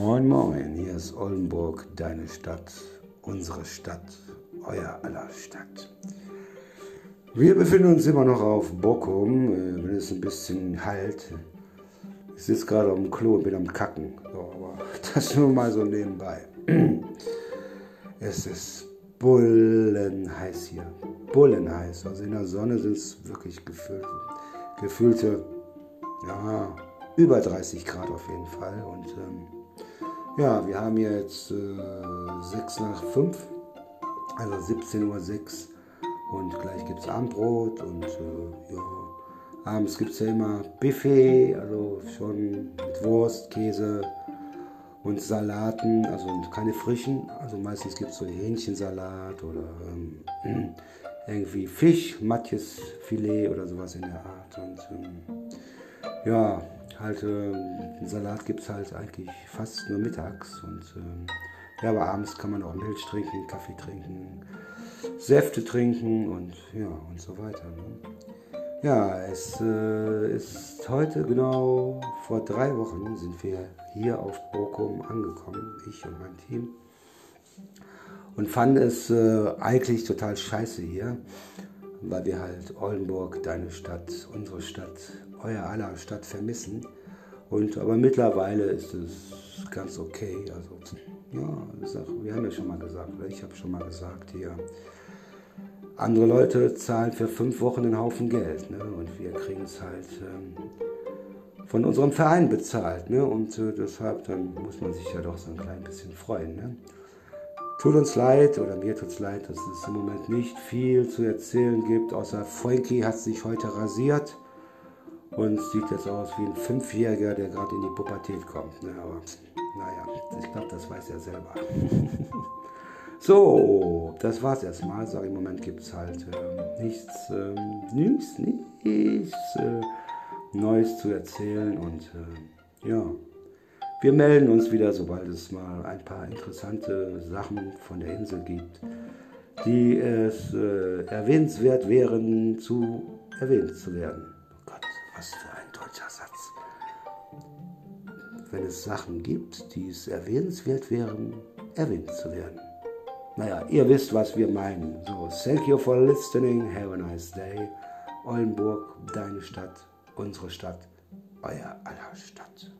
Moin, moin, hier ist Oldenburg, deine Stadt, unsere Stadt, euer aller Stadt. Wir befinden uns immer noch auf Bockum, äh, wenn es ein bisschen halt. Ich sitze gerade am Klo und bin am Kacken, so, aber das nur mal so nebenbei. Es ist bullenheiß hier, bullenheiß. Also in der Sonne sind es wirklich gefühlt, gefühlte, ja, über 30 Grad auf jeden Fall und ähm, ja, wir haben jetzt äh, 6 nach 5, also 17.06 Uhr und gleich gibt es Abendbrot und äh, ja, abends gibt es ja immer Buffet, also schon mit Wurst, Käse und Salaten, also keine frischen, also meistens gibt es so Hähnchensalat oder ähm, irgendwie Fisch, Matjes Filet oder sowas in der Art und ähm, ja, halt, äh, Salat gibt es halt eigentlich fast nur mittags. Und äh, ja, aber abends kann man auch Milch trinken, Kaffee trinken, Säfte trinken und ja, und so weiter. Ne? Ja, es äh, ist heute genau vor drei Wochen sind wir hier auf Bochum angekommen, ich und mein Team. Und fanden es äh, eigentlich total scheiße hier, weil wir halt Oldenburg, deine Stadt, unsere Stadt, euer aller Stadt vermissen. Und, aber mittlerweile ist es ganz okay. Also, ja, wir haben ja schon mal gesagt, oder ich habe schon mal gesagt hier, andere Leute zahlen für fünf Wochen einen Haufen Geld. Ne? Und wir kriegen es halt ähm, von unserem Verein bezahlt. Ne? Und äh, deshalb dann muss man sich ja doch so ein klein bisschen freuen. Ne? Tut uns leid, oder mir tut es leid, dass es im Moment nicht viel zu erzählen gibt, außer Frankie hat sich heute rasiert und sieht jetzt aus wie ein Fünfjähriger, der gerade in die Pubertät kommt. Ne? Aber naja, ich glaube, das weiß er selber. so, das war's erstmal. Sag, Im Moment gibt es halt äh, nichts, äh, nichts, nichts äh, Neues zu erzählen und äh, ja. Wir melden uns wieder, sobald es mal ein paar interessante Sachen von der Insel gibt, die es äh, erwähnenswert wären, zu erwähnt zu werden. Was für ein deutscher Satz. Wenn es Sachen gibt, die es erwähnenswert wären, erwähnt zu werden. Naja, ihr wisst, was wir meinen. So, thank you for listening. Have a nice day. Oldenburg, deine Stadt, unsere Stadt, euer aller Stadt.